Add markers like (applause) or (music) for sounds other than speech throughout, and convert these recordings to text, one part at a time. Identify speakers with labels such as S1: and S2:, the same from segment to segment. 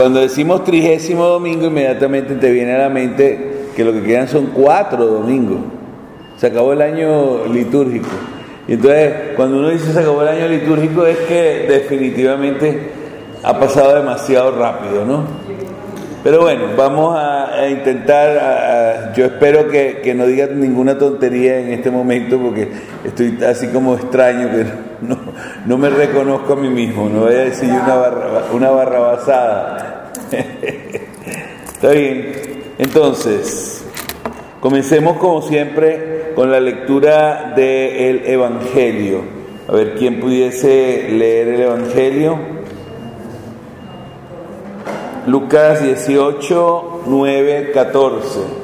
S1: Cuando decimos trigésimo domingo, inmediatamente te viene a la mente que lo que quedan son cuatro domingos. Se acabó el año litúrgico. Y entonces, cuando uno dice se acabó el año litúrgico, es que definitivamente ha pasado demasiado rápido, ¿no? Pero bueno, vamos a, intentar, yo espero que, no diga ninguna tontería en este momento porque estoy así como extraño, que no, no me reconozco a mí mismo, no voy a decir una, barra, una barrabasada. (laughs) Está bien, entonces, comencemos como siempre con la lectura del Evangelio. A ver, ¿quién pudiese leer el Evangelio? Lucas 18, 9, 14.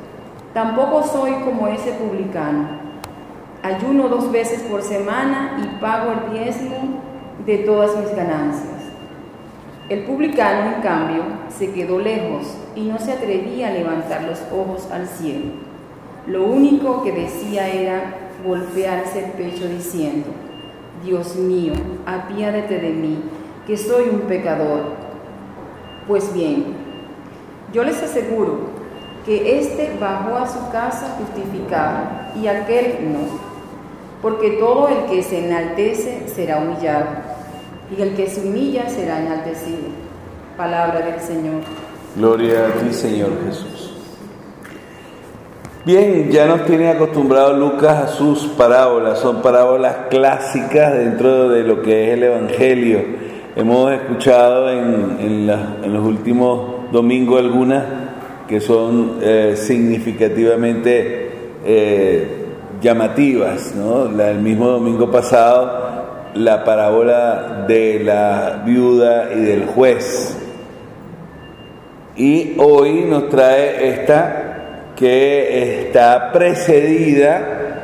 S2: Tampoco soy como ese publicano. Ayuno dos veces por semana y pago el diezmo de todas mis ganancias. El publicano, en cambio, se quedó lejos y no se atrevía a levantar los ojos al cielo. Lo único que decía era, golpearse el pecho diciendo, Dios mío, apiádate de mí, que soy un pecador. Pues bien, yo les aseguro que éste bajó a su casa justificado y aquel no, porque todo el que se enaltece será humillado, y el que se humilla será enaltecido. Palabra del Señor.
S1: Gloria a ti, Señor Jesús. Bien, ya nos tiene acostumbrado Lucas a sus parábolas, son parábolas clásicas dentro de lo que es el Evangelio. Hemos escuchado en, los últimos domingos algunas que son eh, significativamente eh, llamativas. ¿no? el mismo domingo pasado, la parábola de la viuda y del juez. Y hoy nos trae esta que está precedida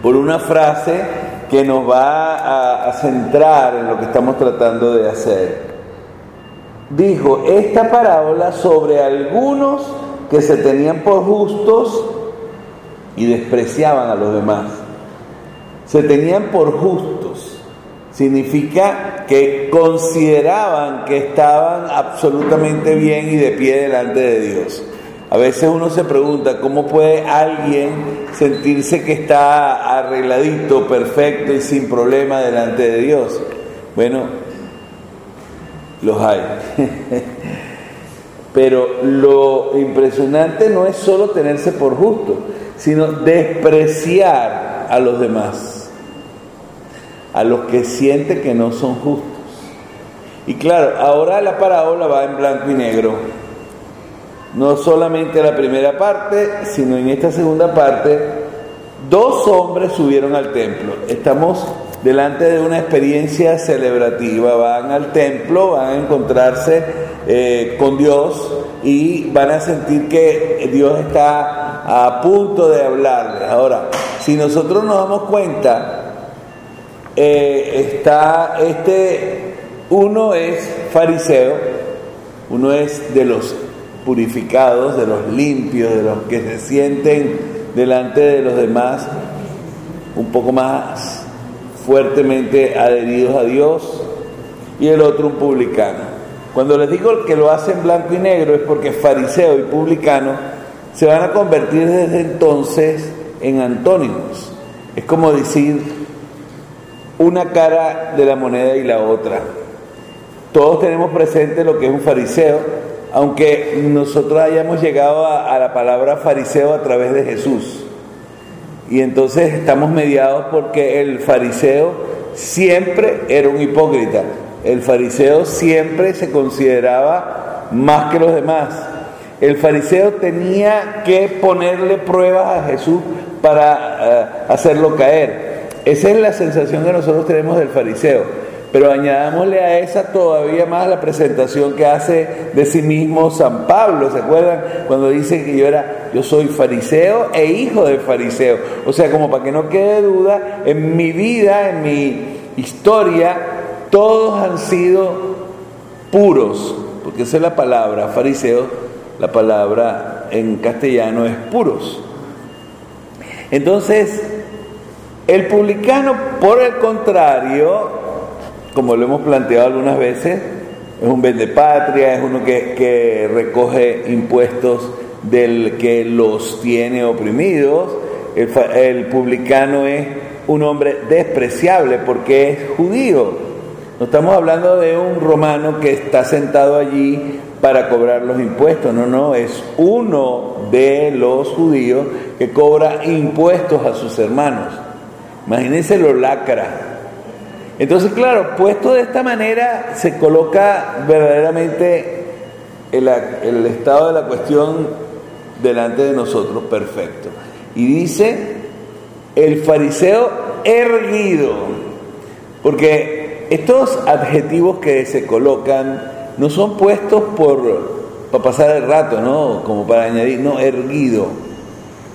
S1: por una frase que nos va a, centrar en lo que estamos tratando de hacer. Dijo esta parábola sobre algunos que se tenían por justos y despreciaban a los demás. Se tenían por justos. Significa que consideraban que estaban absolutamente bien y de pie delante de Dios. A veces uno se pregunta cómo puede alguien sentirse que está arregladito, perfecto y sin problema delante de Dios. Bueno, los hay. (laughs) Pero lo impresionante no es solo tenerse por justo, sino despreciar a los demás, a los que sienten que no son justos. Y claro, ahora la parábola va en blanco y negro no solamente la primera parte, sino en esta segunda parte, dos hombres subieron al templo. Estamos delante de una experiencia celebrativa. Van al templo, van a encontrarse eh, con Dios y van a sentir que Dios está a punto de hablarles. Ahora, si nosotros nos damos cuenta, eh, está este, uno es fariseo, uno es de los purificados, de los limpios, de los que se sienten delante de los demás un poco más fuertemente adheridos a Dios, y el otro un publicano. Cuando les digo que lo hacen blanco y negro es porque fariseo y publicano se van a convertir desde entonces en antónimos. Es como decir una cara de la moneda y la otra. Todos tenemos presente lo que es un fariseo, aunque nosotros hayamos llegado a, la palabra fariseo a través de Jesús. Y entonces estamos mediados porque el fariseo siempre era un hipócrita. El fariseo siempre se consideraba más que los demás. El fariseo tenía que ponerle pruebas a Jesús para eh, hacerlo caer. Esa es la sensación que nosotros tenemos del fariseo. Pero añadámosle a esa todavía más la presentación que hace de sí mismo San Pablo. ¿Se acuerdan? Cuando dice que yo era, yo soy fariseo e hijo de fariseo. O sea, como para que no quede duda, en mi vida, en mi historia, todos han sido puros, porque esa es la palabra, fariseo, la palabra en castellano es puros. Entonces, el publicano, por el contrario, como lo hemos planteado algunas veces, es un patria, es uno que, recoge impuestos del que los tiene oprimidos. El, el, publicano es un hombre despreciable porque es judío. No estamos hablando de un romano que está sentado allí para cobrar los impuestos, no, no, es uno de los judíos que cobra impuestos a sus hermanos. Imagínense lo lacra. Entonces, claro, puesto de esta manera, se coloca verdaderamente el, estado de la cuestión delante de nosotros perfecto. Y dice, el fariseo erguido, porque estos adjetivos que se colocan no son puestos por para pasar el rato, ¿no? Como para añadir, no, erguido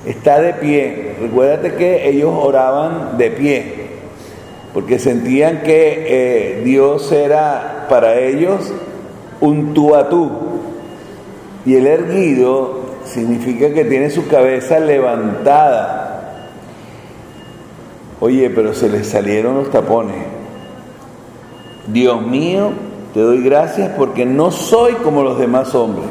S1: está de pie. Recuérdate que ellos oraban de pie, porque sentían que eh, Dios era para ellos un tú a tú. Y el erguido significa que tiene su cabeza levantada. Oye, pero se les salieron los tapones. Dios mío, te doy gracias porque no soy como los demás hombres.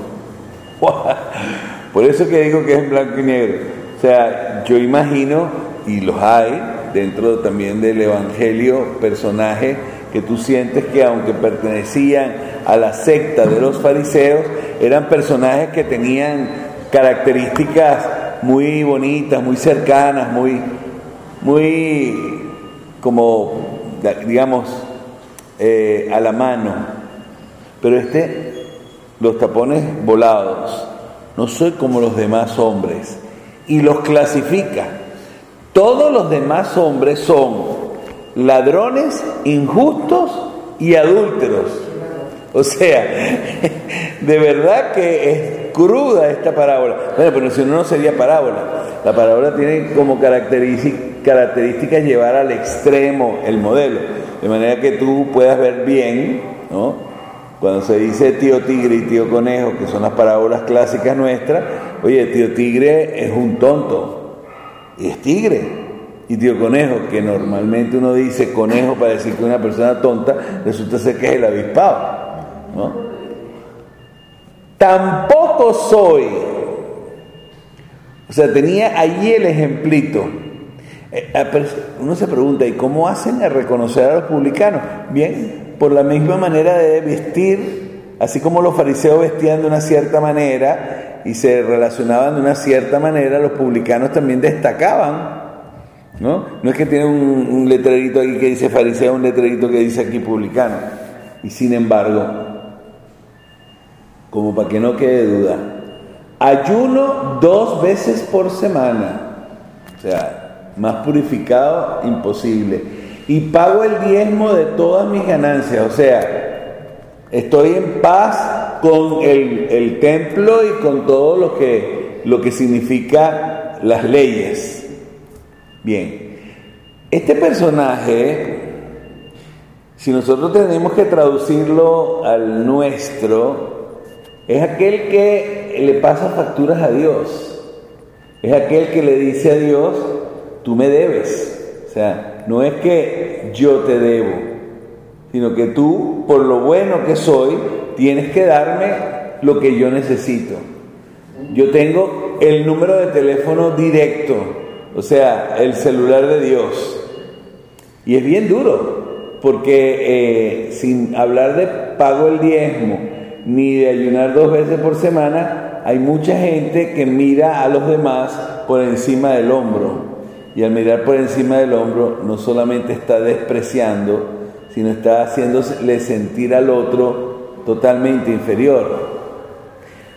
S1: (laughs) Por eso que digo que es blanco y negro. O sea, yo imagino, y los hay, dentro también del Evangelio, personajes que tú sientes que aunque pertenecían a la secta de los fariseos, eran personajes que tenían características muy bonitas, muy cercanas, muy, muy como, digamos, eh, a la mano. Pero este, los tapones volados, no soy como los demás hombres y los clasifica. Todos los demás hombres son ladrones, injustos y adúlteros. O sea, (laughs) de verdad que es cruda esta parábola. Bueno, pero si no, no sería parábola. La parábola tiene como características llevar al extremo el modelo, de manera que tú puedas ver bien, ¿no? Cuando se dice tío tigre y tío conejo, que son las parábolas clásicas nuestras, oye, tío tigre es un tonto, es tigre. Y tío conejo, que normalmente uno dice conejo para decir que una persona tonta, resulta ser que es el avispado. ¿no? Tampoco soy. O sea, tenía allí el ejemplito. Eh, uno se pregunta, ¿y cómo hacen a reconocer a los publicanos? Bien, por la misma manera de vestir, así como los fariseos vestían de una cierta manera y se relacionaban de una cierta manera, los publicanos también destacaban. ¿No? No es que tiene un, letrerito aquí que dice fariseo, un letrerito que dice aquí publicano. Y sin embargo, como para que no quede duda, ayuno dos veces por semana. O sea, más purificado, imposible y pago el diezmo de todas mis ganancias. O sea, estoy en paz con el, templo y con todo lo que, lo que significa las leyes. Bien, este personaje, si nosotros tenemos que traducirlo al nuestro, es aquel que le pasa facturas a Dios. Es aquel que le dice a Dios, tú me debes. O sea, no es que yo te debo, sino que tú, por lo bueno que soy, tienes que darme lo que yo necesito. Yo tengo el número de teléfono directo, o sea, el celular de Dios. Y es bien duro, porque eh, sin hablar de pago el diezmo, ni de ayunar dos veces por semana, hay mucha gente que mira a los demás por encima del hombro. Y al mirar por encima del hombro, no solamente está despreciando, sino está haciéndole sentir al otro totalmente inferior.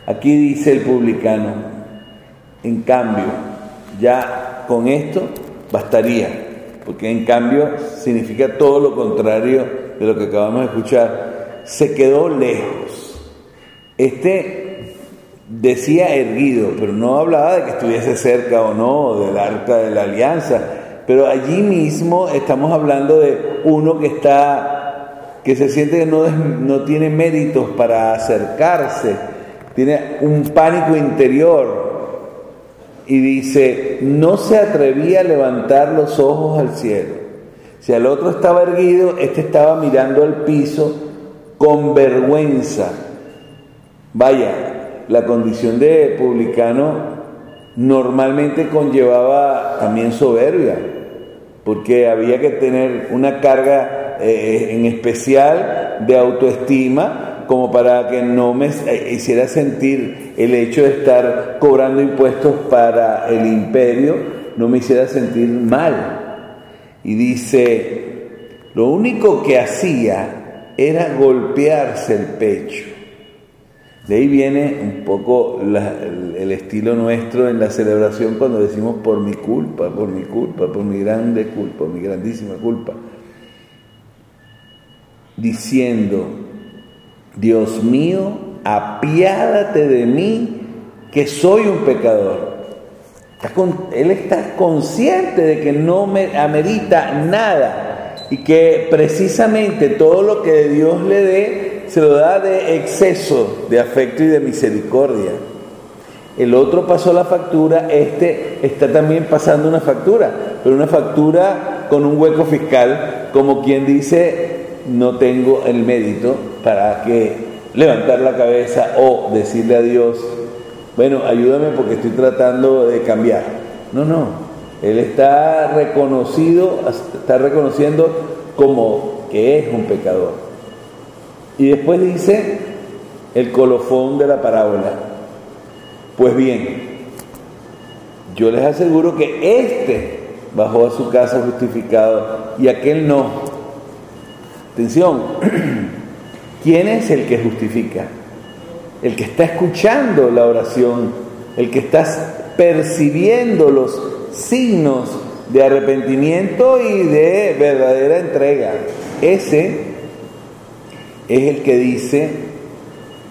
S1: Aquí dice el publicano, en cambio, ya con esto bastaría. porque en cambio significa todo lo contrario de lo que acabamos de escuchar. Se quedó lejos. Este decía erguido, pero no hablaba de que estuviese cerca o no del arca de la alianza, pero allí mismo estamos hablando de uno que está que se siente que no, no tiene méritos para acercarse, tiene un pánico interior y dice, no se atrevía a levantar los ojos al cielo. Si el otro estaba erguido, este estaba mirando al piso con vergüenza. Vaya, la condición de publicano normalmente conllevaba también soberbia, porque había que tener una carga eh, en especial de autoestima como para que no me eh, hiciera sentir el hecho de estar cobrando impuestos para el imperio, no me hiciera sentir mal. Y dice, lo único que hacía era golpearse el pecho. De ahí viene un poco el estilo nuestro en la celebración cuando decimos por mi culpa, por mi culpa, por mi grande culpa, mi grandísima culpa. Diciendo, Dios mío, apiádate de mí, que soy un pecador. Él está consciente de que no me amerita nada y que precisamente todo lo que Dios le dé se lo da de exceso de afecto y de misericordia. El otro pasó la factura, este está también pasando una factura, pero una factura con un hueco fiscal, como quien dice, no tengo el mérito para que levantar la cabeza o decirle a Dios, bueno, ayúdame porque estoy tratando de cambiar. No, no, él está reconocido, está reconociendo como que es un pecador. Y después dice el colofón de la parábola. Pues bien, yo les aseguro que este bajó a su casa justificado y aquel no. Atención, (clears throat) ¿quién es el que justifica? el que está escuchando la oración, el que está percibiendo los signos de arrepentimiento y de verdadera entrega. Ese es el que dice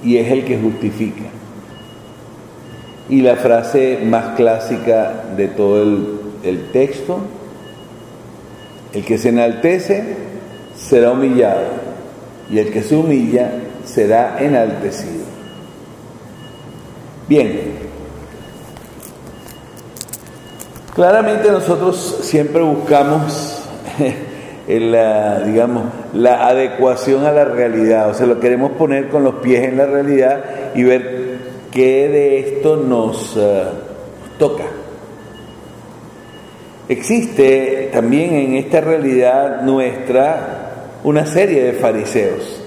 S1: y es el que justifica. Y la frase más clásica de todo el, texto, el que se enaltece será humillado y el que se humilla será enaltecido. Bien, claramente nosotros siempre buscamos (laughs) la, digamos, la adecuación a la realidad, o sea, lo queremos poner con los pies en la realidad y ver qué de esto nos eh, toca. Existe también en esta realidad nuestra una serie de fariseos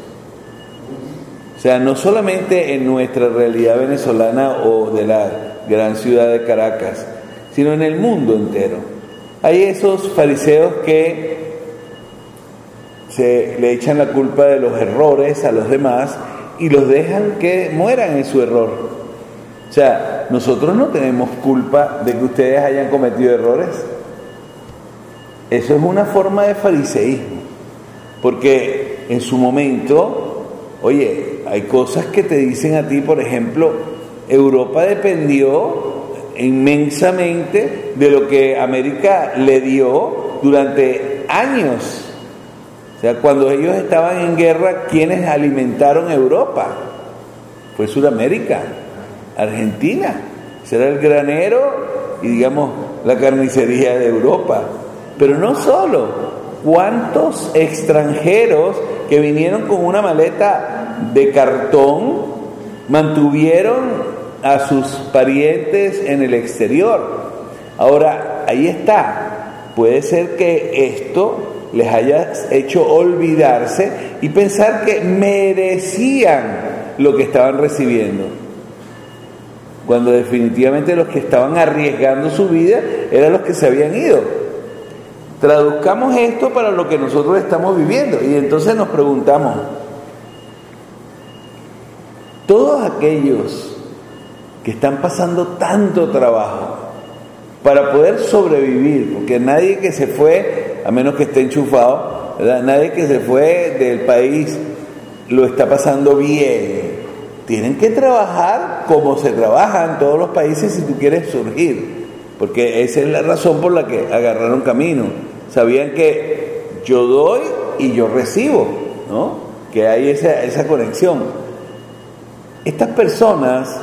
S1: o sea, no solamente en nuestra realidad venezolana o de la gran ciudad de Caracas, sino en el mundo entero. Hay esos fariseos que se le echan la culpa de los errores a los demás y los dejan que mueran en su error. O sea, nosotros no tenemos culpa de que ustedes hayan cometido errores. Eso es una forma de fariseísmo, porque en su momento, oye, hay cosas que te dicen a ti, por ejemplo, Europa dependió inmensamente de lo que América le dio durante años. O sea, cuando ellos estaban en guerra, ¿quiénes alimentaron Europa? Fue Sudamérica, Argentina. Será el granero y digamos la carnicería de Europa. Pero no solo, ¿cuántos extranjeros que vinieron con una maleta de cartón mantuvieron a sus parientes en el exterior. Ahora, ahí está. Puede ser que esto les haya hecho olvidarse y pensar que merecían lo que estaban recibiendo. Cuando definitivamente los que estaban arriesgando su vida eran los que se habían ido. Traduzcamos esto para lo que nosotros estamos viviendo y entonces nos preguntamos, todos aquellos que están pasando tanto trabajo, para poder sobrevivir, porque nadie que se fue, a menos que esté enchufado, nadie que se fue del país lo está pasando bien. Tienen que trabajar como se trabaja en todos los países si tú quieres surgir, porque esa es la razón por la que agarraron camino. Sabían que yo doy y yo recibo, ¿no? Que hay esa, esa conexión. Estas personas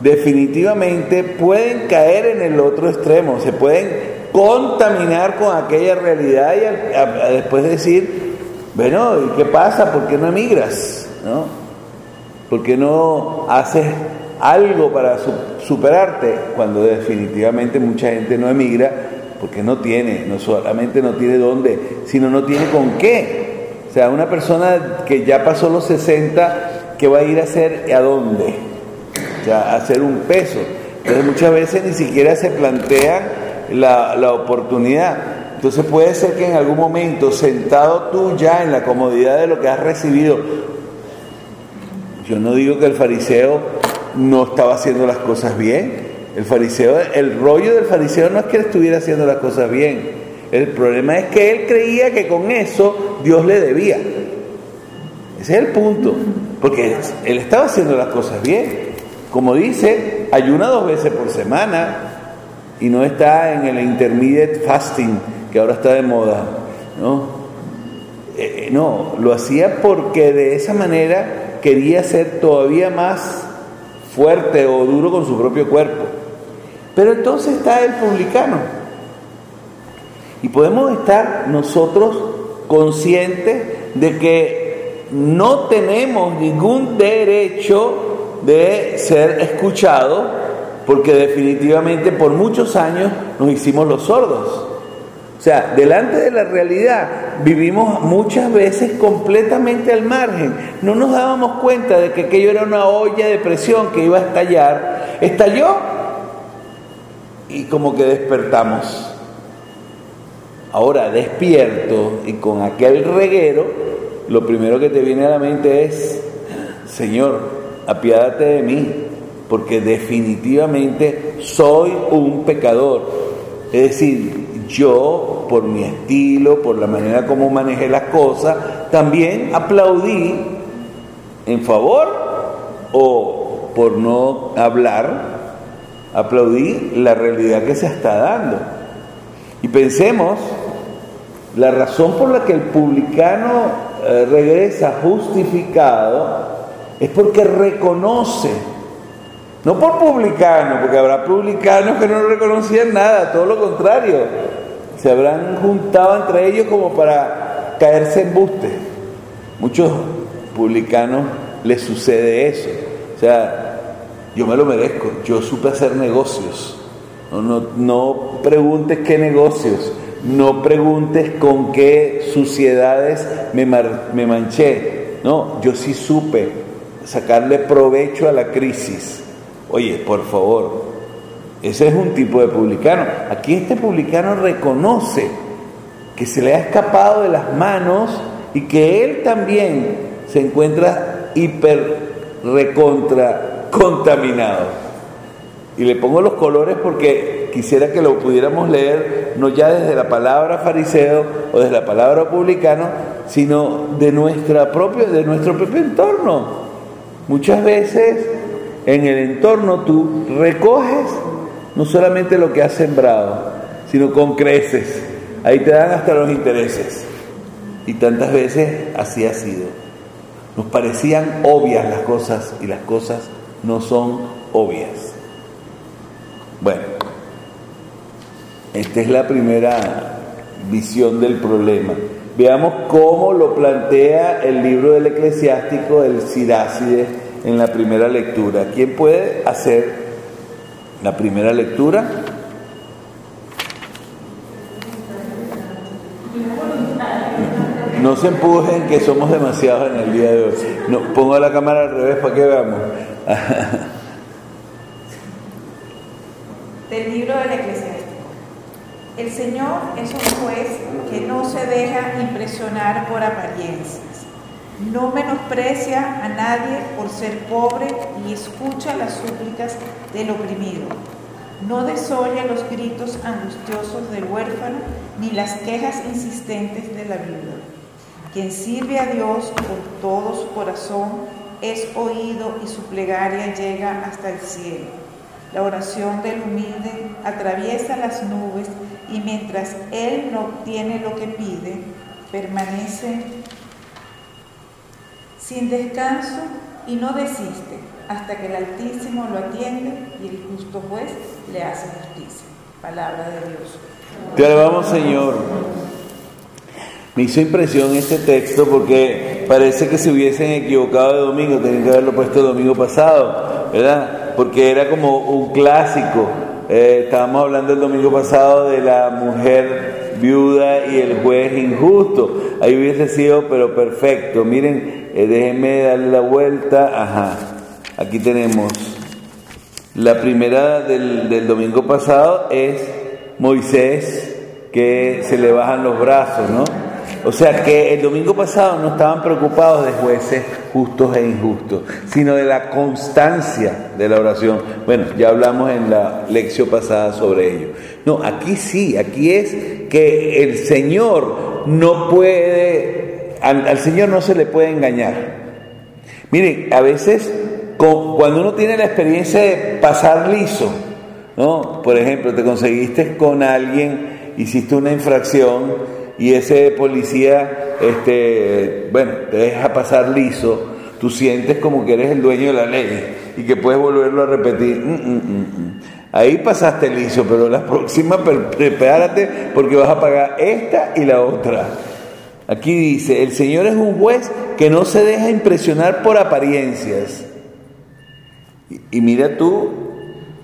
S1: definitivamente pueden caer en el otro extremo, se pueden contaminar con aquella realidad y después decir, bueno, ¿y qué pasa? ¿Por qué no emigras? ¿No? ¿Por qué no haces algo para superarte? Cuando definitivamente mucha gente no emigra porque no tiene, no solamente no tiene dónde, sino no tiene con qué. O sea, una persona que ya pasó los 60, ¿qué va a ir a hacer a dónde? Hacer un peso. Entonces muchas veces ni siquiera se plantea la, la oportunidad. Entonces puede ser que en algún momento, sentado tú ya en la comodidad de lo que has recibido, yo no digo que el fariseo no estaba haciendo las cosas bien. El fariseo, el rollo del fariseo no es que él estuviera haciendo las cosas bien. El problema es que él creía que con eso Dios le debía. Ese es el punto. Porque él estaba haciendo las cosas bien. Como dice, ayuna dos veces por semana y no está en el intermediate fasting que ahora está de moda, ¿no? Eh, eh, no, lo hacía porque de esa manera quería ser todavía más fuerte o duro con su propio cuerpo. Pero entonces está el publicano. Y podemos estar nosotros conscientes de que no tenemos ningún derecho de ser escuchado, porque definitivamente por muchos años nos hicimos los sordos. O sea, delante de la realidad vivimos muchas veces completamente al margen. No nos dábamos cuenta de que aquello era una olla de presión que iba a estallar. Estalló y como que despertamos. Ahora despierto y con aquel reguero, lo primero que te viene a la mente es, Señor, apiádate de mí, porque definitivamente soy un pecador. Es decir, yo, por mi estilo, por la manera como manejé las cosas, también aplaudí en favor o por no hablar, aplaudí la realidad que se está dando. Y pensemos, la razón por la que el publicano eh, regresa justificado es porque reconoce, no por publicano, porque habrá publicanos que no reconocían nada, todo lo contrario, se habrán juntado entre ellos como para caerse en buste. Muchos publicanos les sucede eso, o sea, yo me lo merezco, yo supe hacer negocios. No, no, no preguntes qué negocios, no preguntes con qué suciedades me, me manché. No, yo sí supe sacarle provecho a la crisis. Oye, por favor, ese es un tipo de publicano. Aquí este publicano reconoce que se le ha escapado de las manos y que él también se encuentra hiper recontra contaminado. Y le pongo los colores porque quisiera que lo pudiéramos leer no ya desde la palabra fariseo o desde la palabra publicano, sino de nuestra propia, de nuestro propio entorno. Muchas veces en el entorno tú recoges no solamente lo que has sembrado, sino con creces. Ahí te dan hasta los intereses. Y tantas veces así ha sido. Nos parecían obvias las cosas y las cosas no son obvias. Bueno, esta es la primera visión del problema. Veamos cómo lo plantea el libro del eclesiástico, el Sirácide, en la primera lectura. ¿Quién puede hacer la primera lectura? No se empujen que somos demasiados en el día de hoy. No, pongo la cámara al revés para que veamos.
S3: Del libro del eclesiástico. El Señor es un juez que no se deja impresionar por apariencias. No menosprecia a nadie por ser pobre y escucha las súplicas del oprimido. No desoye los gritos angustiosos del huérfano ni las quejas insistentes de la viuda. Quien sirve a Dios con todo su corazón es oído y su plegaria llega hasta el cielo. La oración del humilde atraviesa las nubes y mientras él no obtiene lo que pide, permanece sin descanso y no desiste hasta que el Altísimo lo atiende y el justo juez le hace justicia. Palabra de Dios.
S1: Te alabamos, Señor. Me hizo impresión este texto porque parece que se hubiesen equivocado de domingo, tenían que haberlo puesto el domingo pasado, ¿verdad? Porque era como un clásico. Eh, estábamos hablando el domingo pasado de la mujer viuda y el juez injusto. Ahí hubiese sido, pero perfecto. Miren, eh, déjenme darle la vuelta. Ajá. Aquí tenemos la primera del, del domingo pasado es Moisés que se le bajan los brazos, ¿no? O sea que el domingo pasado no estaban preocupados de jueces justos e injustos, sino de la constancia de la oración. Bueno, ya hablamos en la lección pasada sobre ello. No, aquí sí, aquí es que el Señor no puede, al, Señor no se le puede engañar. Miren, a veces cuando uno tiene la experiencia de pasar liso, ¿no? Por ejemplo, te conseguiste con alguien, hiciste una infracción, y ese policía, este, bueno, te deja pasar liso, tú sientes como que eres el dueño de la ley y que puedes volverlo a repetir. Mm, mm, mm, Ahí pasaste liso, pero la próxima prepárate porque vas a pagar esta y la otra. Aquí dice, el Señor es un juez que no se deja impresionar por apariencias. Y, mira tú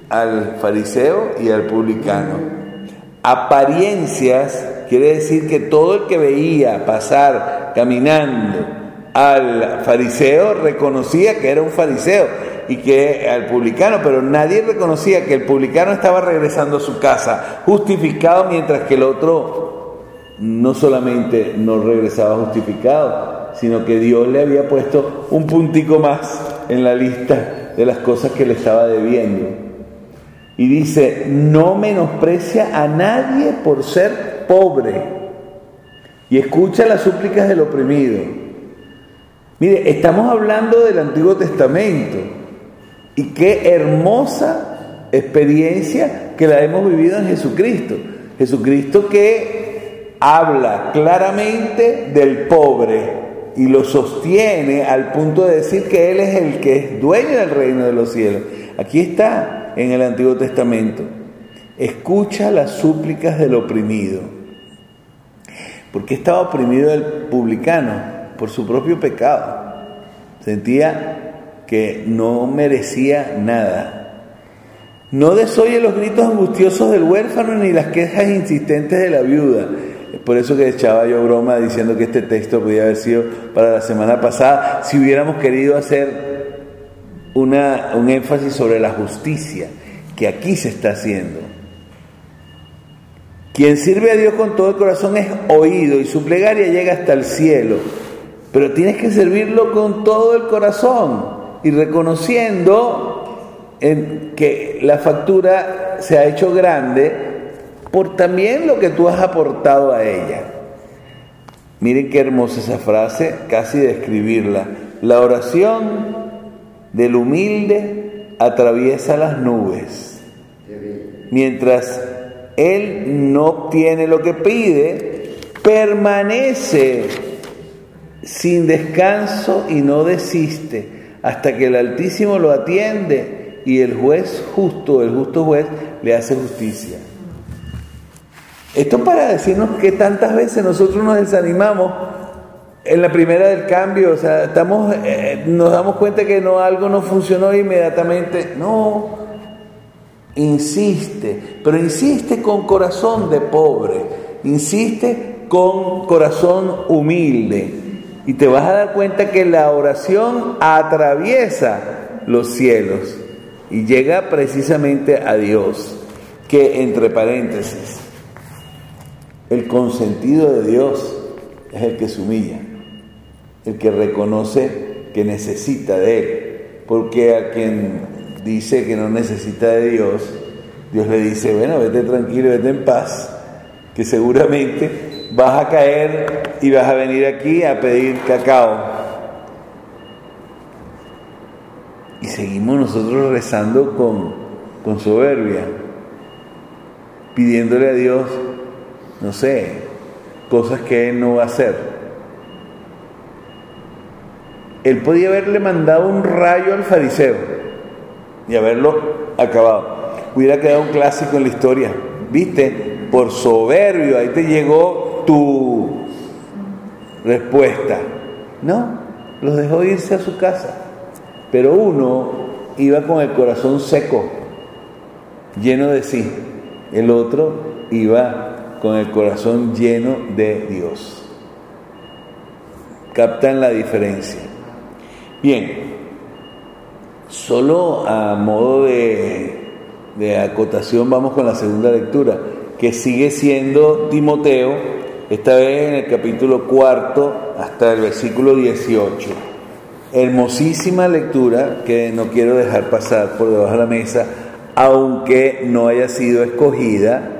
S1: al fariseo y al publicano. Apariencias quiere decir que todo el que veía pasar caminando al fariseo reconocía que era un fariseo y que al publicano, pero nadie reconocía que el publicano estaba regresando a su casa justificado mientras que el otro no solamente no regresaba justificado, sino que Dios le había puesto un puntico más en la lista de las cosas que le estaba debiendo. Y dice, no menosprecia a nadie por ser pobre y escucha las súplicas del oprimido. Mire, estamos hablando del Antiguo Testamento y qué hermosa experiencia que la hemos vivido en Jesucristo. Jesucristo que habla claramente del pobre y lo sostiene al punto de decir que Él es el que es dueño del reino de los cielos. Aquí está en el Antiguo Testamento. Escucha las súplicas del oprimido. ¿Por qué estaba oprimido el publicano? Por su propio pecado. Sentía que no merecía nada. No desoye los gritos angustiosos del huérfano ni las quejas insistentes de la viuda. Por eso que echaba yo broma diciendo que este texto podía haber sido para la semana pasada, si hubiéramos querido hacer una, un énfasis sobre la justicia que aquí se está haciendo. Quien sirve a Dios con todo el corazón es oído y su plegaria llega hasta el cielo. Pero tienes que servirlo con todo el corazón y reconociendo en que la factura se ha hecho grande por también lo que tú has aportado a ella. Miren qué hermosa esa frase, casi de escribirla. La oración del humilde atraviesa las nubes, mientras él no obtiene lo que pide, permanece sin descanso y no desiste hasta que el Altísimo lo atiende y el juez justo, el justo juez, le hace justicia. Esto para decirnos que tantas veces nosotros nos desanimamos en la primera del cambio, o sea, estamos, eh, nos damos cuenta que no, algo no funcionó inmediatamente. No, insiste, pero insiste con corazón de pobre, insiste con corazón humilde. Y te vas a dar cuenta que la oración atraviesa los cielos y llega precisamente a Dios, que entre paréntesis, el consentido de Dios es el que se humilla, el que reconoce que necesita de Él, porque a quien dice que no necesita de Dios, Dios le dice, bueno, vete tranquilo, vete en paz, que seguramente vas a caer y vas a venir aquí a pedir cacao. Y seguimos nosotros rezando con, con soberbia, pidiéndole a Dios, no sé, cosas que no va a hacer. Él podía haberle mandado un rayo al fariseo y haberlo acabado. Hubiera quedado un clásico en la historia. ¿Viste? Por soberbio, ahí te llegó tu respuesta. No, los dejó irse a su casa. Pero uno iba con el corazón seco, lleno de sí. El otro iba con el corazón lleno de Dios. Captan la diferencia. Bien, solo a modo de, acotación vamos con la segunda lectura, que sigue siendo Timoteo, esta vez en el capítulo cuarto hasta el versículo 18. Hermosísima lectura que no quiero dejar pasar por debajo de la mesa, aunque no haya sido escogida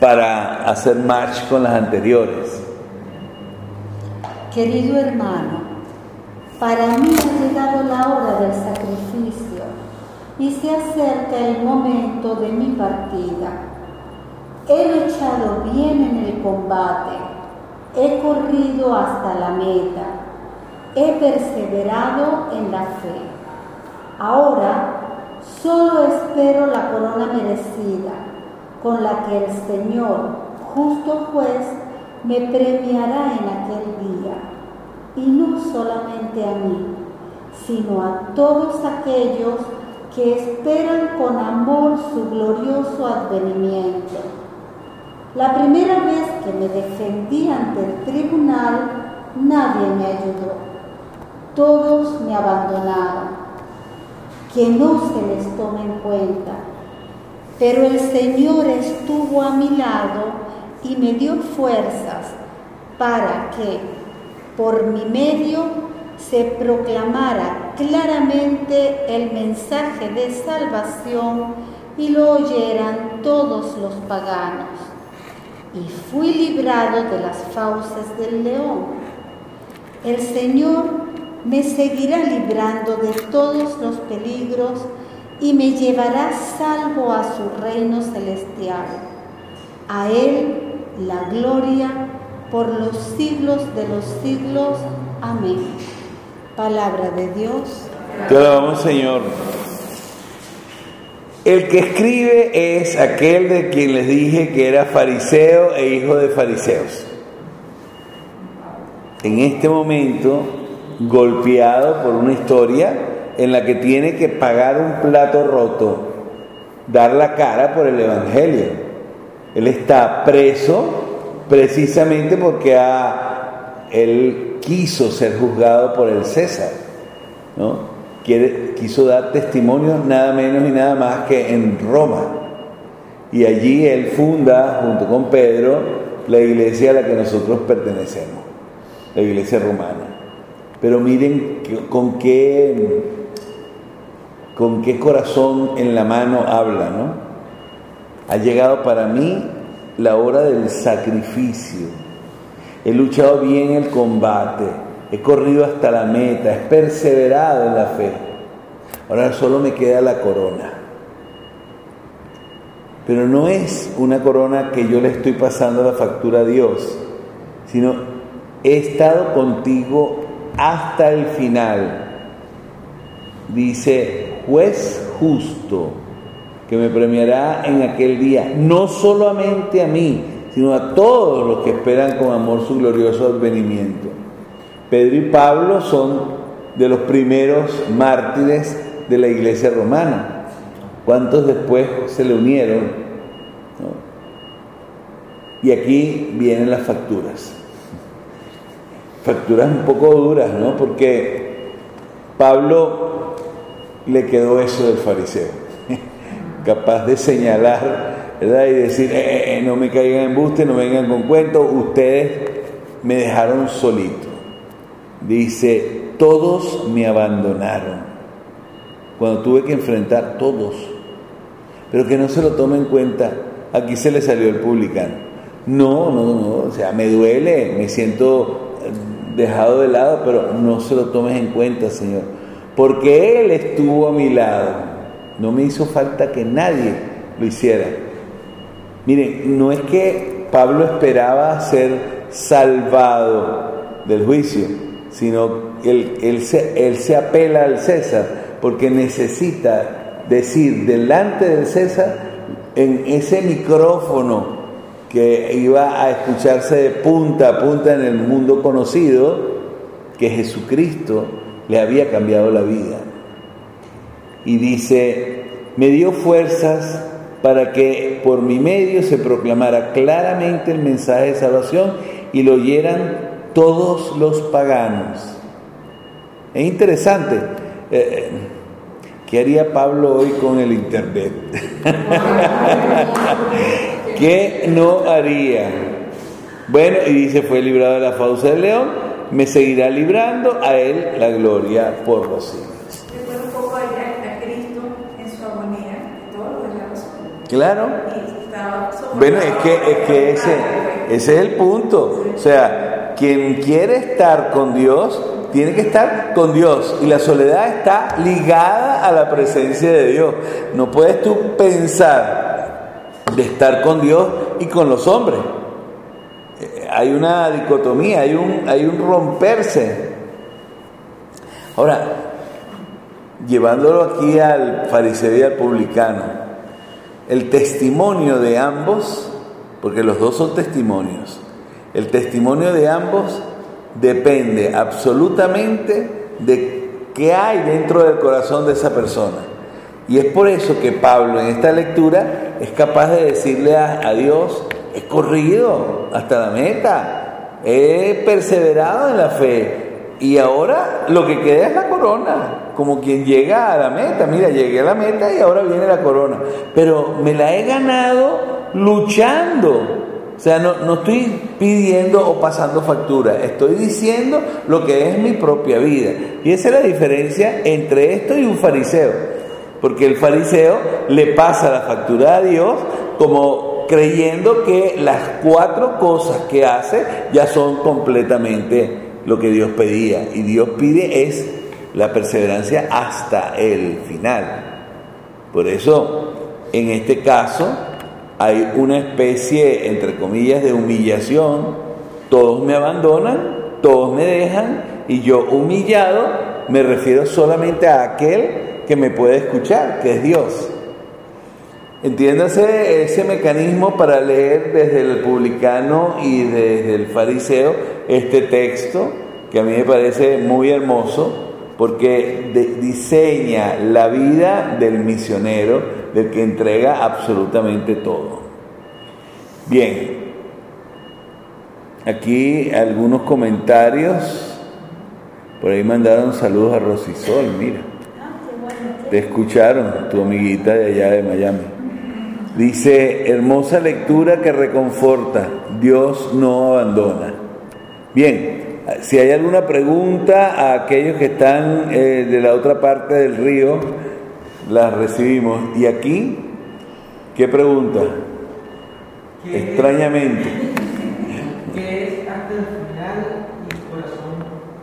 S1: para hacer match con las anteriores.
S4: Querido hermano, para mí ha llegado la hora del sacrificio y se acerca el momento de mi partida. He luchado bien en el combate, he corrido hasta la meta, he perseverado en la fe. Ahora solo espero la corona merecida, con la que el Señor, justo juez, me premiará en aquel día y no solamente a mí, sino a todos aquellos que esperan con amor su glorioso advenimiento. La primera vez que me defendí ante el tribunal, nadie me ayudó. Todos me abandonaron. Que no se les tome en cuenta. Pero el Señor estuvo a mi lado y me dio fuerzas para que por mi medio se proclamara claramente el mensaje de salvación y lo oyeran todos los paganos. Y fui librado de las fauces del león. El Señor me seguirá librando de todos los peligros y me llevará salvo a su reino celestial. A Él la gloria por los siglos de los siglos. Amén. Palabra de Dios.
S1: Te alabamos, Señor. El que escribe es aquel de quien les dije que era fariseo e hijo de fariseos. En este momento, golpeado por una historia en la que tiene que pagar un plato roto, dar la cara por el Evangelio. Él está preso precisamente porque él quiso ser juzgado por el César, ¿no? Quiso dar testimonio nada menos y nada más que en Roma. Y allí él funda, junto con Pedro, la iglesia a la que nosotros pertenecemos, la iglesia romana. Pero miren con qué, con qué corazón en la mano habla, ¿no? Ha llegado para mí la hora del sacrificio. He luchado bien el combate, he corrido hasta la meta, he perseverado en la fe. Ahora solo me queda la corona. Pero no es una corona que yo le estoy pasando la factura a Dios, sino he estado contigo hasta el final. Dice, juez justo que me premiará en aquel día, no solamente a mí, sino a todos los que esperan con amor su glorioso advenimiento. Pedro y Pablo son de los primeros mártires de la iglesia romana. ¿Cuántos después se le unieron? Y aquí vienen las facturas. Facturas un poco duras, ¿no? Porque Pablo le quedó eso del fariseo (laughs) capaz de señalar ¿verdad? y decir, eh, eh, eh, no me caigan en buste, no vengan con cuentos, ustedes me dejaron solito. Dice, todos me abandonaron. Cuando tuve que enfrentar todos. pero que no se lo tome en cuenta. Aquí se le salió el publicano. No, no, no, o sea, me duele, me siento dejado de lado, pero no se lo tomes en cuenta, Señor, porque Él estuvo a mi lado. No me hizo falta que nadie lo hiciera. Miren, no es que Pablo esperaba ser salvado del juicio, sino él, él, se, él se apela al César porque necesita decir delante del César en ese micrófono que iba a escucharse de punta a punta en el mundo conocido, que Jesucristo le había cambiado la vida. Y dice, me dio fuerzas para que por mi medio se proclamara claramente el mensaje de salvación y lo oyeran todos los paganos. Es interesante. Eh, ¿Qué haría Pablo hoy con el Internet? (laughs) ¿Qué no haría? Bueno, y dice, fue librado de la fauce del león, me seguirá librando a él la gloria por los siglos. Claro. Bueno, es que, es que ese, ese es el punto. O sea, quien quiere estar con Dios, tiene que estar con Dios. Y la soledad está ligada a la presencia de Dios. No puedes tú pensar de estar con Dios y con los hombres. Eh, hay una dicotomía, hay un, hay un romperse. Ahora, llevándolo aquí al fariseo y al publicano, el testimonio de ambos, porque los dos son testimonios, el testimonio de ambos depende absolutamente de qué hay dentro del corazón de esa persona. Y es por eso que Pablo en esta lectura es capaz de decirle a, Dios, he corrido hasta la meta, he perseverado en la fe y ahora lo que queda es la corona como quien llega a la meta. Mira, llegué a la meta y ahora viene la corona. Pero me la he ganado luchando. O sea, no, no estoy pidiendo o pasando factura, estoy diciendo lo que es mi propia vida. Y esa es la diferencia entre esto y un fariseo. Porque el fariseo le pasa la factura a Dios como creyendo que las cuatro cosas que hace ya son completamente lo que Dios pedía. Y Dios pide es la perseverancia hasta el final. Por eso, en este caso, hay una especie, entre comillas, de humillación. Todos me abandonan, todos me dejan, y yo humillado me refiero solamente a aquel que me puede escuchar, que es Dios. Entiéndase ese mecanismo para leer desde el publicano y desde el fariseo este texto, que a mí me parece muy hermoso, porque diseña la vida del misionero, del que entrega absolutamente todo. Bien, aquí algunos comentarios, por ahí mandaron saludos a Rosisol, mira, te escucharon, tu amiguita de allá de Miami. Dice, hermosa lectura que reconforta, Dios no abandona. Bien, si hay alguna pregunta a aquellos que están eh, de la otra parte del río, las recibimos. ¿Y aquí? ¿Qué pregunta? Extrañamente. (laughs) ¿Qué es hasta el final y corazón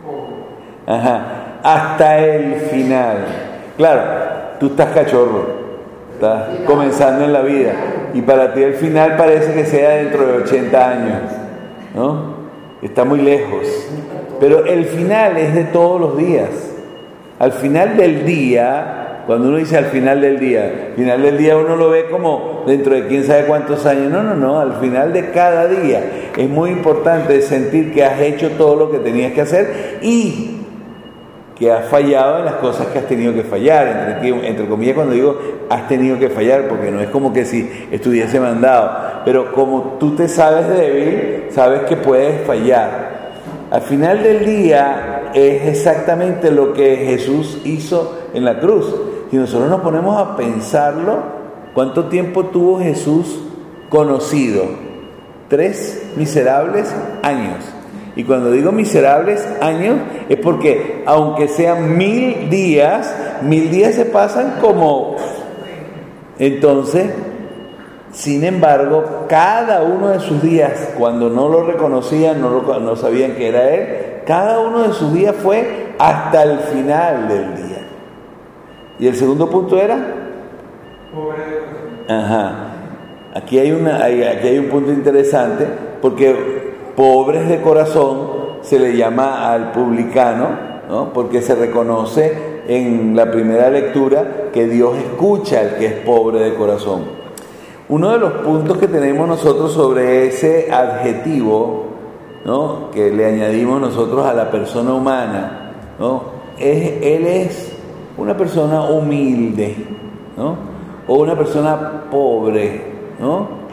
S1: pobre? Ajá, hasta el final. Claro, tú estás cachorro, estás comenzando en la vida y para ti el final parece que sea dentro de 80 años, ¿no? está muy lejos. Pero el final es de todos los días. Al final del día, cuando uno dice al final del día, final del día uno lo ve como dentro de quién sabe cuántos años. No, no, no, al final de cada día. Es muy importante sentir que has hecho todo lo que tenías que hacer y que has fallado en las cosas que has tenido que fallar, entre, entre, comillas cuando digo has tenido que fallar, porque no es como que si estuviese mandado, pero como tú te sabes débil, sabes que puedes fallar. Al final del día es exactamente lo que Jesús hizo en la cruz. Si nosotros nos ponemos a pensarlo, ¿cuánto tiempo tuvo Jesús conocido? Tres miserables años. Y cuando digo miserables años es porque aunque sean mil días, mil días se pasan como Entonces, sin embargo, cada uno de sus días, cuando no lo reconocían, no, lo, no sabían que era él, cada uno de sus días fue hasta el final del día. Y el segundo punto era... Ajá. Aquí hay, una, aquí hay un punto interesante, porque pobres de corazón se le llama al publicano, ¿no? porque se reconoce en la primera lectura que Dios escucha al que es pobre de corazón. Uno de los puntos que tenemos nosotros sobre ese adjetivo ¿no? que le añadimos nosotros a la persona humana, ¿no? es, él es una persona humilde, ¿no? o una persona pobre. ¿no?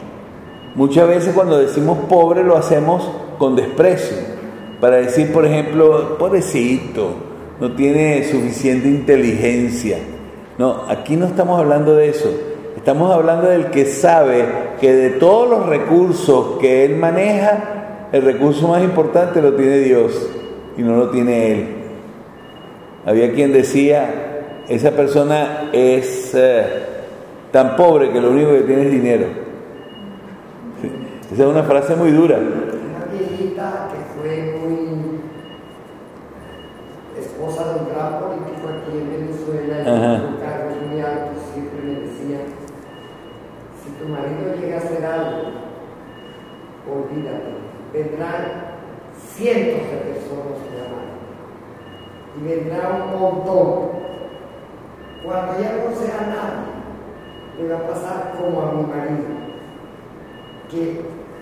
S1: Muchas veces cuando decimos pobre lo hacemos con desprecio, para decir, por ejemplo, pobrecito, no tiene suficiente inteligencia. No, aquí no estamos hablando de eso. Estamos hablando del que sabe que de todos los recursos que él maneja, el recurso más importante lo tiene Dios y no lo tiene él. Había quien decía, esa persona es eh, tan pobre que lo único que tiene es dinero. Esa es una frase muy dura.
S5: Una viejita que fue muy esposa de un gran político aquí en Venezuela, y con cargos muy altos, siempre me decía, si tu marido llega a hacer algo, olvídate, vendrán cientos de personas que aman y vendrá un montón. Cuando ya no sea nadie, le va a pasar como a mi marido, que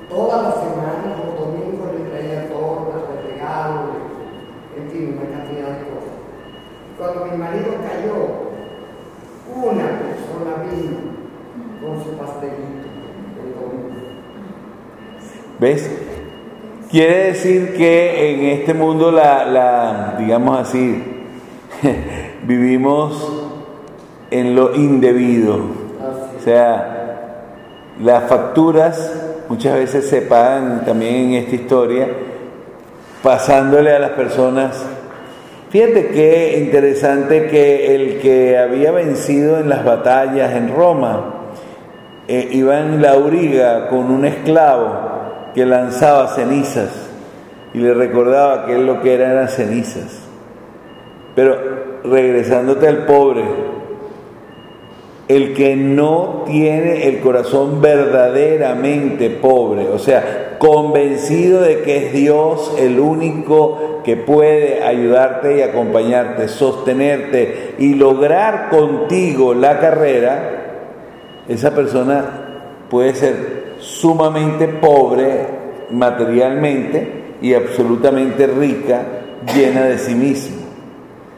S5: todas las semanas, los domingos le traía tortas, le regalos, en fin, una cantidad de cosas. Cuando mi marido cayó, una persona vino con su pastelito el domingo.
S1: ¿Ves? Quiere decir que en este mundo la, la digamos así, (laughs) vivimos en lo indebido. O sea, las facturas muchas veces se pagan también en esta historia pasándole a las personas. Fíjate qué interesante que el que había vencido en las batallas en Roma, eh, iba en la auriga con un esclavo que lanzaba cenizas y le recordaba que él lo que era eran cenizas. Pero regresándote al pobre, el que no tiene el corazón verdaderamente pobre, o sea, convencido de que es Dios el único que puede ayudarte y acompañarte, sostenerte y lograr contigo la carrera, esa persona puede ser sumamente pobre materialmente y absolutamente rica, llena de sí misma.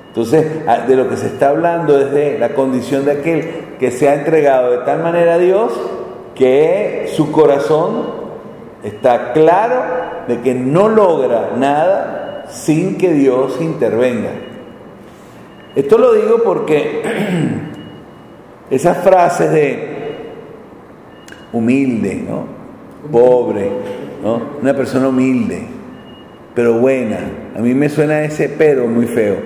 S1: Entonces, de lo que se está hablando es de la condición de aquel que se ha entregado de tal manera a Dios que su corazón está claro de que no logra nada sin que Dios intervenga. Esto lo digo porque (clears throat) esas frases de humilde, ¿no? pobre, ¿no? una persona humilde, pero buena, a mí me suena ese pero muy feo,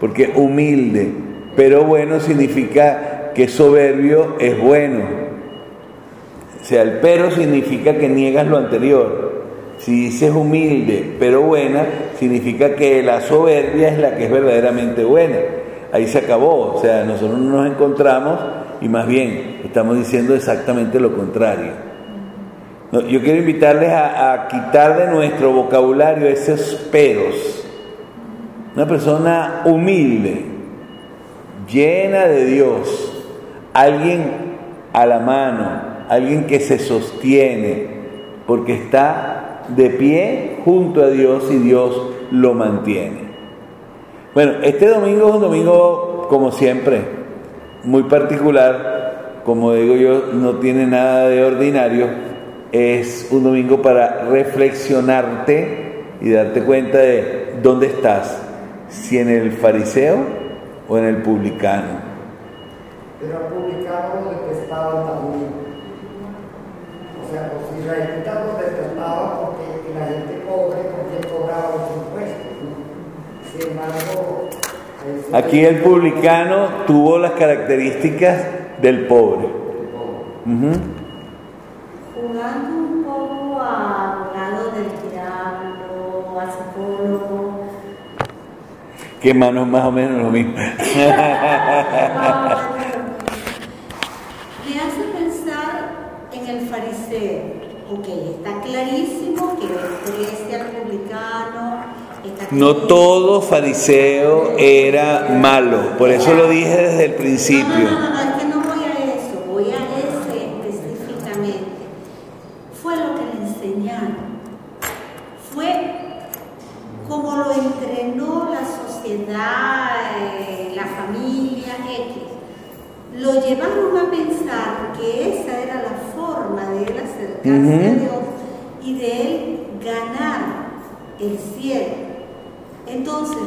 S1: porque humilde, pero bueno significa que soberbio es bueno. O sea, el pero significa que niegas lo anterior. Si dices humilde, pero buena, significa que la soberbia es la que es verdaderamente buena. Ahí se acabó. O sea, nosotros no nos encontramos y más bien estamos diciendo exactamente lo contrario. yo quiero invitarles a, a quitar de nuestro vocabulario esos peros. Una persona humilde, llena de Dios, alguien a la mano, alguien que se sostiene, porque está de pie junto a Dios y Dios lo mantiene. Bueno, este domingo es un domingo, como siempre, muy particular, como digo yo, no tiene nada de ordinario, es un domingo para reflexionarte y darte cuenta de dónde estás, si en el fariseo o en el publicano
S5: pero al publicano lo detestaban también. O sea, los israelitas lo detestaban porque la gente pobre, porque cobraba los impuestos. Sin embargo,
S1: Aquí el publicano tuvo las características del pobre. Ujú.
S4: Jugando un poco a lado del diablo, a psicólogo.
S1: Que mano más o menos lo mismo. (laughs)
S4: Me hace pensar en el fariseo. Ok, está clarísimo que desprecia al publicano. está
S1: No todo fariseo era malo, por eso lo dije desde el principio.
S4: no, no, no, es que no voy a eso, voy a ese específicamente. Fue lo que le enseñaron. Fue como lo entrenó la sociedad, eh, la familia X. Lo llevaron a pensar que esa era la forma de él acercarse a
S1: Ujú.
S4: Dios y de él ganar el cielo. Entonces,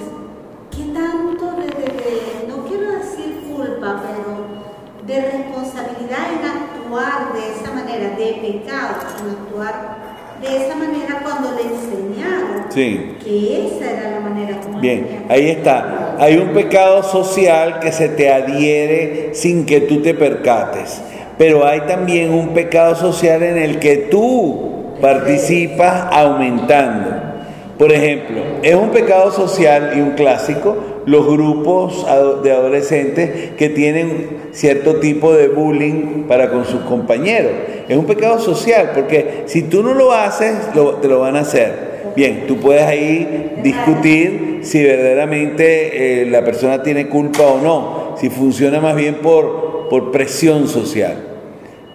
S4: ¿qué tanto de, de- de- no quiero decir culpa, pero de responsabilidad en actuar de esa manera, de pecado, en actuar de esa manera cuando le enseñaron
S1: Sí.
S4: que esa era la manera como
S1: Bien,
S4: tenía que
S1: ahí está. Hay un pecado social que se te adhiere sin que tú te percates. Pero hay también un pecado social en el que tú participas aumentando. Por ejemplo, es un pecado social y un clásico los grupos de adolescentes que tienen cierto tipo de bullying para con sus compañeros. Es un pecado social porque si tú no lo haces, te lo van a hacer. Bien, tú puedes ahí discutir si verdaderamente eh, la persona tiene culpa o no, si funciona más bien por, por presión social.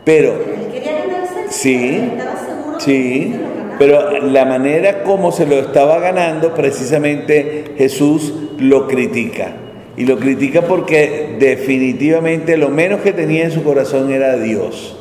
S1: Pero Sí, sí, pero la manera como se lo estaba ganando, precisamente Jesús lo critica. Y lo critica porque definitivamente lo menos que tenía en su corazón era Dios.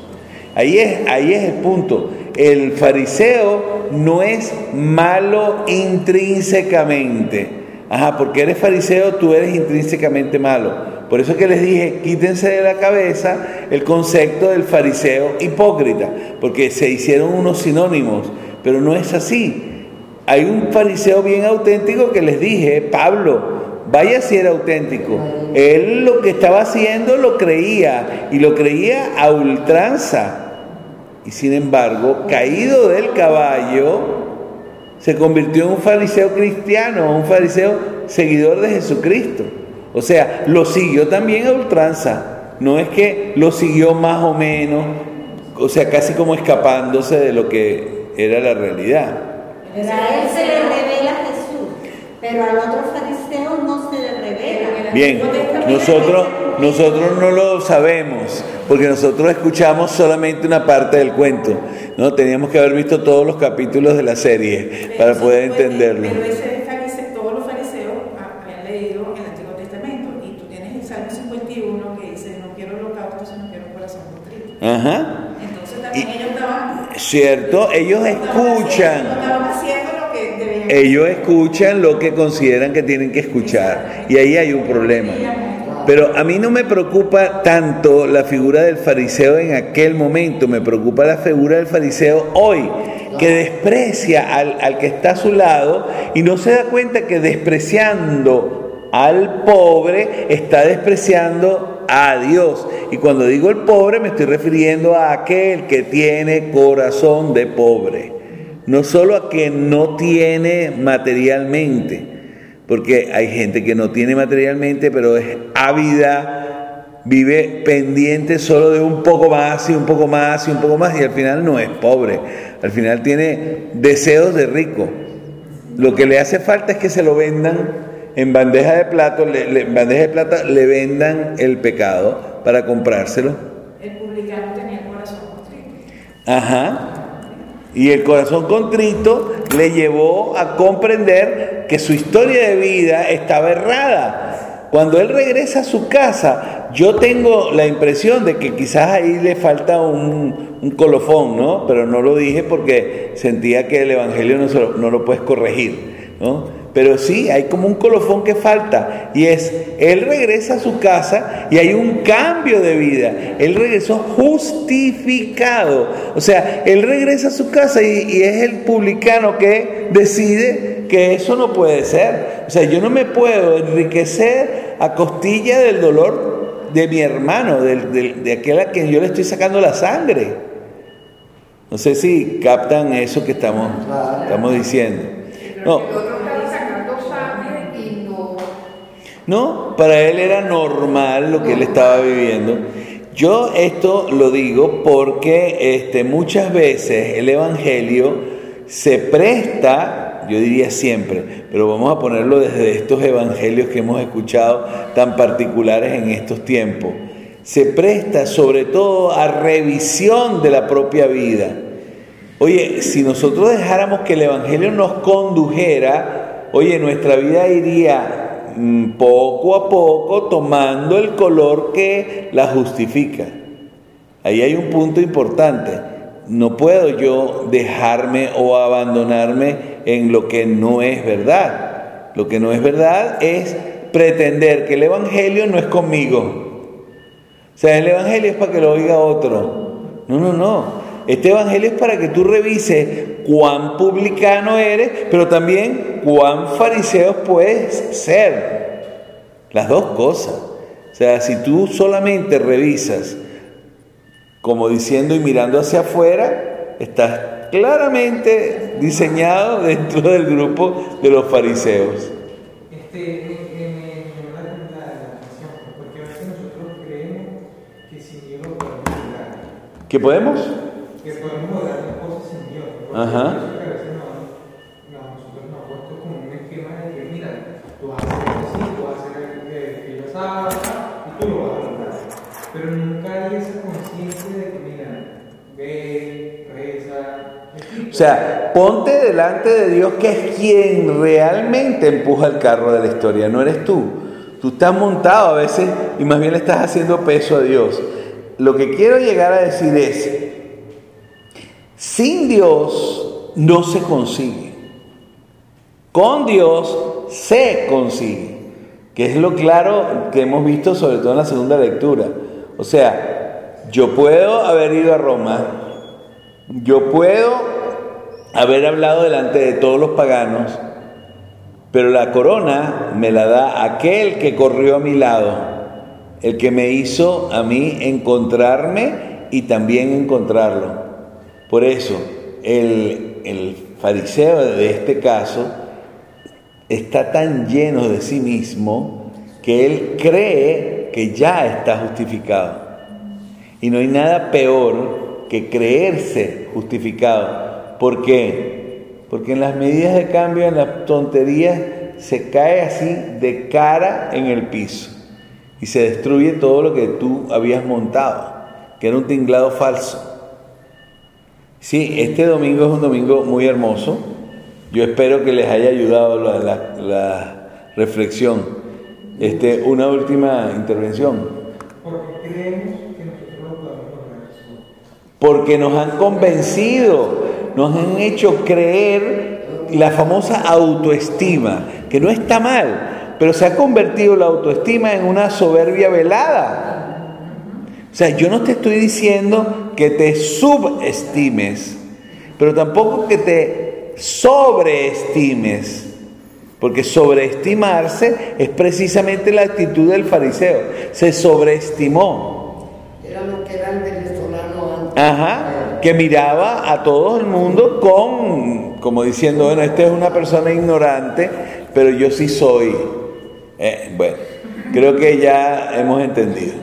S1: Ahí es, ahí es el punto. El fariseo no es malo intrínsecamente. Ajá, porque eres fariseo, tú eres intrínsecamente malo. Por eso que les dije, quítense de la cabeza el concepto del fariseo hipócrita, porque se hicieron unos sinónimos, pero no es así. Hay un fariseo bien auténtico que les dije, Pablo, vaya si era auténtico. Él lo que estaba haciendo lo creía y lo creía a ultranza. Y sin embargo, caído del caballo, se convirtió en un fariseo cristiano, un fariseo seguidor de Jesucristo. O sea, lo siguió también a ultranza. No es que lo siguió más o menos, o sea, casi como escapándose de lo que era la realidad.
S4: A él se le revela Jesús, pero al otro fariseo no se le revela.
S1: Bien, nosotros, nosotros no lo sabemos, porque nosotros escuchamos solamente una parte del cuento. ¿no? Teníamos que haber visto todos los capítulos de la serie para poder entenderlo.
S3: Pero ese fariseo, todos los fariseos habían leído el Antiguo Testamento y tú tienes el Salmo 51 que dice, no quiero holocausto, sino quiero corazón contrito.
S1: Ajá.
S3: Entonces también
S1: Y-
S3: ellos estaban...
S1: Cierto, ellos escuchan.
S3: estaban haciendo lo que debían
S1: Ellos escuchan lo que consideran que tienen que escuchar y ahí hay un problema. Pero a mí no me preocupa tanto la figura del fariseo en aquel momento, me preocupa la figura del fariseo hoy, que desprecia al, al que está a su lado y no se da cuenta que despreciando al pobre está despreciando a Dios. Y cuando digo el pobre me estoy refiriendo a aquel que tiene corazón de pobre no solo a quien no tiene materialmente, porque hay gente que no tiene materialmente, pero es ávida, vive pendiente solo de un poco más y un poco más y un poco más, y al final no es pobre, al final tiene deseos de rico. Lo que le hace falta es que se lo vendan en bandeja de plato, le- le- en bandeja de plata le vendan el pecado para comprárselo.
S3: El publicano tenía el corazón contrito.
S1: Ajá. Y el corazón contrito le llevó a comprender que su historia de vida estaba errada. Cuando él regresa a su casa, yo tengo la impresión de que quizás ahí le falta un, colofón, ¿no? Pero no lo dije porque sentía que el Evangelio no, lo, no lo puedes corregir, ¿no? Pero sí, hay como un colofón que falta y es, él regresa a su casa y hay un cambio de vida. Él regresó justificado. O sea, él regresa a su casa y, y es el publicano que decide que eso no puede ser. O sea, yo no me puedo enriquecer a costilla del dolor de mi hermano, de, de aquel a quien yo le estoy sacando la sangre. No sé si captan eso que estamos, estamos diciendo. No. No, para él era normal lo que él estaba viviendo. Yo esto lo digo porque este, muchas veces el Evangelio se presta, yo diría siempre, pero vamos a ponerlo desde estos evangelios que hemos escuchado tan particulares en estos tiempos, se presta sobre todo a revisión de la propia vida. Oye, si nosotros dejáramos que el Evangelio nos condujera, oye, nuestra vida iría poco a poco tomando el color que la justifica. Ahí hay un punto importante. No puedo yo dejarme o abandonarme en lo que no es verdad. Lo que no es verdad es pretender que el Evangelio no es conmigo. O sea, el Evangelio es para que lo oiga otro. No, no, no. Este Evangelio es para que tú revises cuán publicano eres, pero también cuán fariseo puedes ser. Las dos cosas. O sea, si tú solamente revisas como diciendo y mirando hacia afuera, estás claramente diseñado dentro del grupo de los fariseos. Este, ¿Qué podemos? Que podemos las cosas sin Dios. Ajá. Que a veces nosotros nos puesto como un esquema de que, mira, tú vas a hacer así, tú vas a hacer que yo sabes, y tú lo vas a lograr. Pero nunca hay esa conciencia de que, mira, ve, reza. O sea, ponte delante de Dios que es quien realmente empuja el carro de la historia, no eres tú. Tú estás montado a veces y más bien le estás haciendo peso a Dios. Lo que quiero llegar a decir es, sin Dios no se consigue. Con Dios se consigue. Que es lo claro que hemos visto sobre todo en la segunda lectura. O sea, yo puedo haber ido a Roma, yo puedo haber hablado delante de todos los paganos, pero la corona me la da aquel que corrió a mi lado, el que me hizo a mí encontrarme y también encontrarlo. Por eso, el, fariseo de este caso está tan lleno de sí mismo que él cree que ya está justificado. Y no hay nada peor que creerse justificado. ¿Por qué? Porque en las medidas de cambio, en las tonterías, se cae así de cara en el piso y se destruye todo lo que tú habías montado, que era un tinglado falso. Sí, este domingo es un domingo muy hermoso. Yo espero que les haya ayudado la, reflexión. Este, una última intervención. Porque creemos que nosotros podemos Porque nos han convencido, nos han hecho creer la famosa autoestima, que no está mal, pero se ha convertido la autoestima en una soberbia velada. O sea, yo no te estoy diciendo que te subestimes, pero tampoco que te sobreestimes, porque sobreestimarse es precisamente la actitud del fariseo, se sobreestimó. Era lo que era el venezolano antes. Ajá, que miraba a todo el mundo con, como diciendo, bueno, esta es una persona ignorante, pero yo sí soy. Eh, bueno, creo que ya hemos entendido.